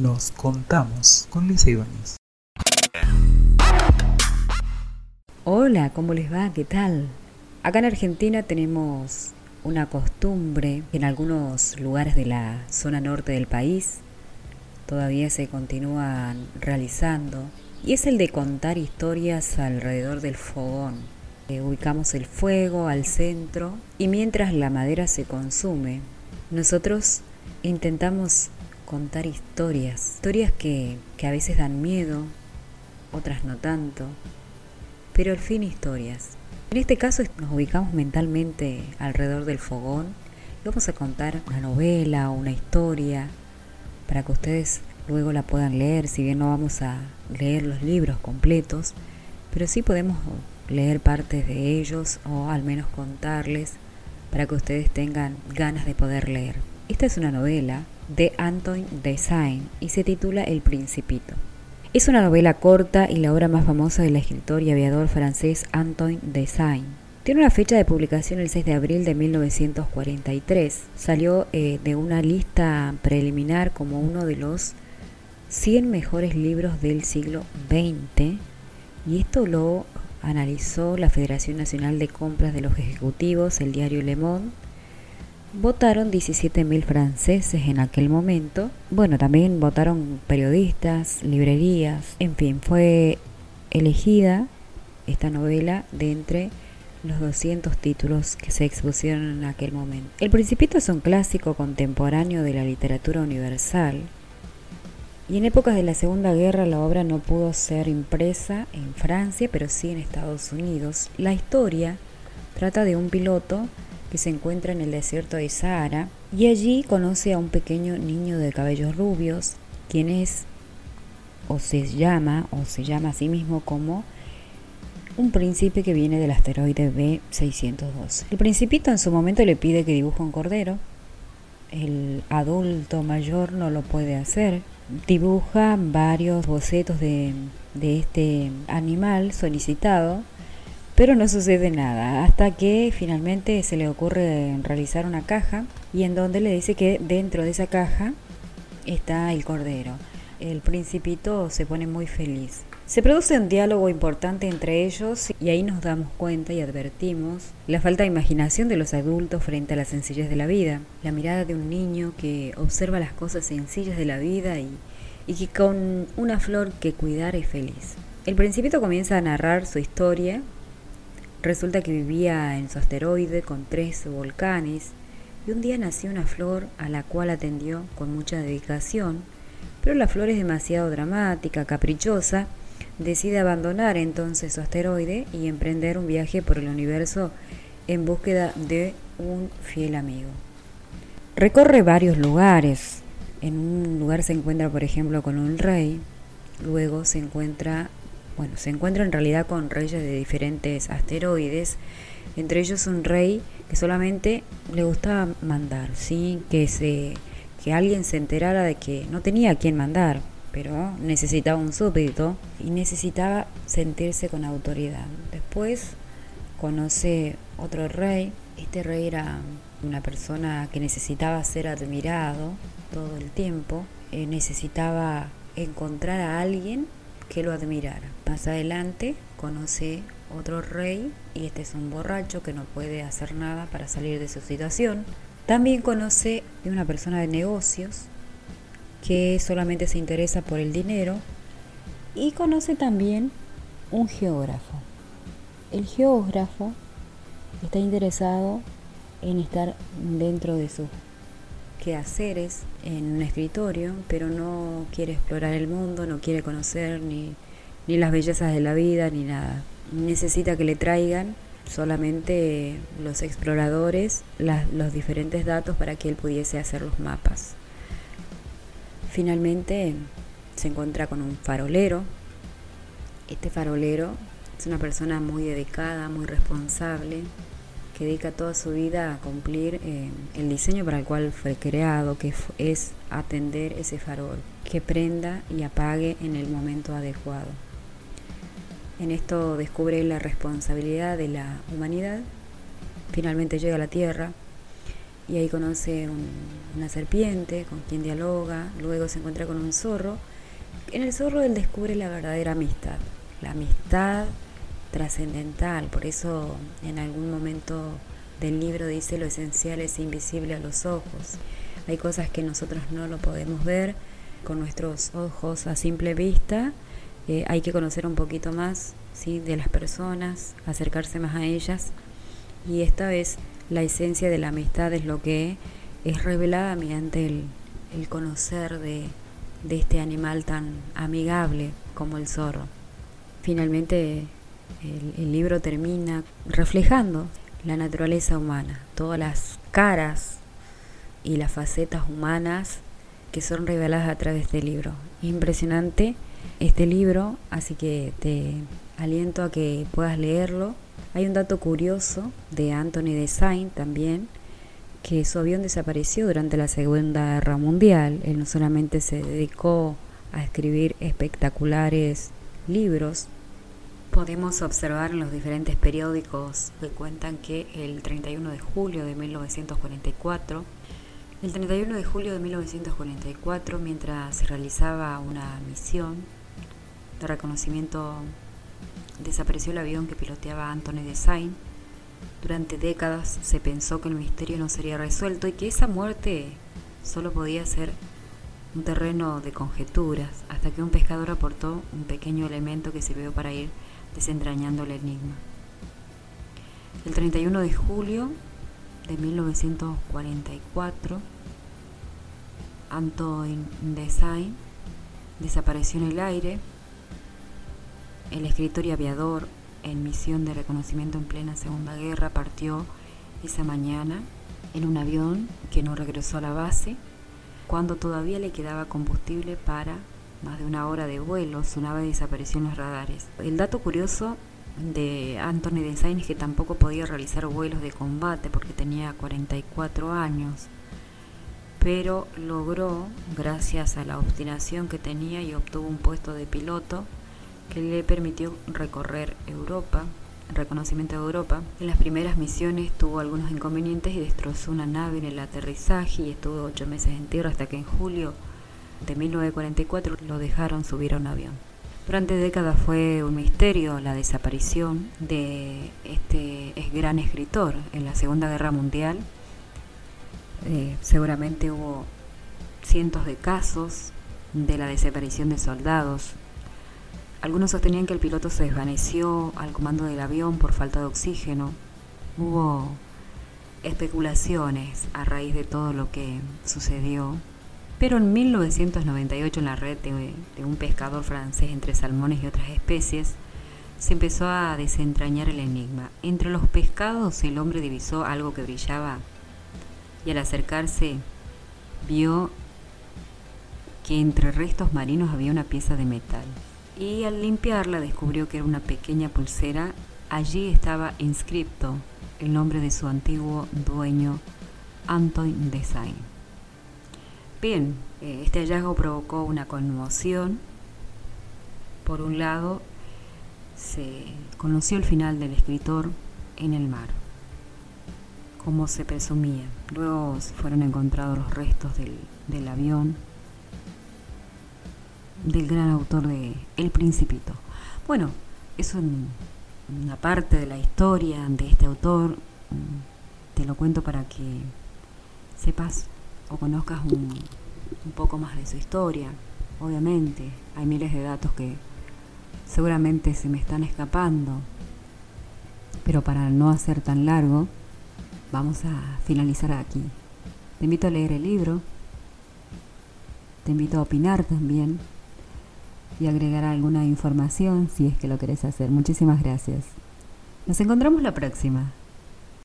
Nos contamos con Lisa Ibáñez. Hola, ¿cómo les va? ¿Qué tal? Acá en Argentina tenemos una costumbre que en algunos lugares de la zona norte del país todavía se continúan realizando y es el de contar historias alrededor del fogón. Eh, ubicamos el fuego al centro y mientras la madera se consume, nosotros intentamos contar historias, historias que, que a veces dan miedo, otras no tanto, pero al fin historias. En este caso nos ubicamos mentalmente alrededor del fogón y vamos a contar una novela o una historia para que ustedes luego la puedan leer, si bien no vamos a leer los libros completos, pero sí podemos leer partes de ellos o al menos contarles para que ustedes tengan ganas de poder leer. Esta es una novela de Antoine de Saint y se titula El Principito. Es una novela corta y la obra más famosa del escritor y aviador francés Antoine de Saint. Tiene una fecha de publicación el 6 de abril de 1943. Salió eh, de una lista preliminar como uno de los 100 mejores libros del siglo XX y esto lo analizó la Federación Nacional de Compras de los Ejecutivos, el diario Le Monde, Votaron 17.000 franceses en aquel momento. Bueno, también votaron periodistas, librerías, en fin, fue elegida esta novela de entre los 200 títulos que se expusieron en aquel momento. El Principito es un clásico contemporáneo de la literatura universal y en épocas de la Segunda Guerra la obra no pudo ser impresa en Francia, pero sí en Estados Unidos. La historia trata de un piloto que se encuentra en el desierto de Sahara y allí conoce a un pequeño niño de cabellos rubios, quien es o se llama o se llama a sí mismo como un príncipe que viene del asteroide B612. El principito en su momento le pide que dibuje un cordero. El adulto mayor no lo puede hacer. Dibuja varios bocetos de, de este animal solicitado pero no sucede nada hasta que finalmente se le ocurre realizar una caja y en donde le dice que dentro de esa caja está el cordero. El principito se pone muy feliz. Se produce un diálogo importante entre ellos y ahí nos damos cuenta y advertimos la falta de imaginación de los adultos frente a la sencillez de la vida, la mirada de un niño que observa las cosas sencillas de la vida y, y que con una flor que cuidar es feliz. El principito comienza a narrar su historia Resulta que vivía en su asteroide con tres volcanes y un día nació una flor a la cual atendió con mucha dedicación, pero la flor es demasiado dramática, caprichosa, decide abandonar entonces su asteroide y emprender un viaje por el universo en búsqueda de un fiel amigo. Recorre varios lugares. En un lugar se encuentra, por ejemplo, con un rey, luego se encuentra bueno, se encuentra en realidad con reyes de diferentes asteroides, entre ellos un rey que solamente le gustaba mandar, ¿sí? que, se, que alguien se enterara de que no tenía a quien mandar, pero necesitaba un súbdito y necesitaba sentirse con autoridad. Después conoce otro rey, este rey era una persona que necesitaba ser admirado todo el tiempo, eh, necesitaba encontrar a alguien que lo admirara. Más adelante conoce otro rey y este es un borracho que no puede hacer nada para salir de su situación. También conoce de una persona de negocios que solamente se interesa por el dinero y conoce también un geógrafo. El geógrafo está interesado en estar dentro de sus quehaceres en un escritorio, pero no quiere explorar el mundo, no quiere conocer ni, ni las bellezas de la vida, ni nada. Necesita que le traigan solamente los exploradores los diferentes datos para que él pudiese hacer los mapas. Finalmente se encuentra con un farolero. Este farolero es una persona muy dedicada, muy responsable, que dedica toda su vida a cumplir eh, el diseño para el cual fue creado, que es atender ese farol, que prenda y apague en el momento adecuado. En esto descubre la responsabilidad de la humanidad, finalmente llega a la Tierra y ahí conoce una serpiente con quien dialoga, luego se encuentra con un zorro. En el zorro él descubre la verdadera amistad, la amistad trascendental, por eso en algún momento del libro dice lo esencial es invisible a los ojos. Hay cosas que nosotros no lo podemos ver con nuestros ojos a simple vista, eh, hay que conocer un poquito más ¿sí? de las personas, acercarse más a ellas y esta vez la esencia de la amistad es lo que es revelada mediante el, conocer de, este animal tan amigable como el zorro. Finalmente el, libro termina reflejando la naturaleza humana, todas las caras y las facetas humanas que son reveladas a través del libro. Impresionante este libro, así que te aliento a que puedas leerlo hay un dato curioso de Anthony Design también, que su avión desapareció durante la Segunda Guerra Mundial. Él no solamente se dedicó a escribir espectaculares libros, podemos observar en los diferentes periódicos que cuentan que el 31 de julio de 1944, el 31 de julio de 1944, mientras se realizaba una misión de reconocimiento desapareció el avión que piloteaba Anthony Design. Durante décadas se pensó que el misterio no sería resuelto y que esa muerte solo podía ser un terreno de conjeturas, hasta que un pescador aportó un pequeño elemento que sirvió para ir desentrañando el enigma. El 31 de julio de 1944, Antoine Design desapareció en el aire el escritor y aviador en misión de reconocimiento en plena Segunda Guerra partió esa mañana en un avión que no regresó a la base cuando todavía le quedaba combustible para más de una hora de vuelo, su nave desapareció en los radares. El dato curioso de Anthony Design es que tampoco podía realizar vuelos de combate porque tenía 44 años, pero logró, gracias a la obstinación que tenía y obtuvo un puesto de piloto, que le permitió recorrer Europa, reconocimiento de Europa. En las primeras misiones tuvo algunos inconvenientes y destrozó una nave en el aterrizaje y estuvo ocho meses en tierra hasta que en julio de 1944 lo dejaron subir a un avión. Durante décadas fue un misterio la desaparición de este gran escritor en la Segunda Guerra Mundial. Eh, seguramente hubo cientos de casos de la desaparición de soldados algunos sostenían que el piloto se desvaneció al comando del avión por falta de oxígeno. Hubo especulaciones a raíz de todo lo que sucedió. Pero en 1998 en la red de, un pescador francés entre salmones y otras especies, se empezó a desentrañar el enigma. Entre los pescados el hombre divisó algo que brillaba y al acercarse vio que entre restos marinos había una pieza de metal y al limpiarla descubrió que era una pequeña pulsera. Allí estaba inscripto el nombre de su antiguo dueño, Antoine Design. Bien, eh, este hallazgo provocó una conmoción. Por un lado, se conoció el final del escritor en el mar, como se presumía. Luego fueron encontrados los restos del, del avión del gran autor de El Principito. Bueno, es una parte de la historia de este autor. Mm, te lo cuento para que sepas o conozcas un, poco más de su historia. Obviamente, hay miles de datos que seguramente se me están escapando, pero para no hacer tan largo, vamos a finalizar aquí. Te invito a leer el libro, te invito a opinar también y agregar alguna información si es que lo querés hacer. Muchísimas gracias. Nos encontramos la próxima.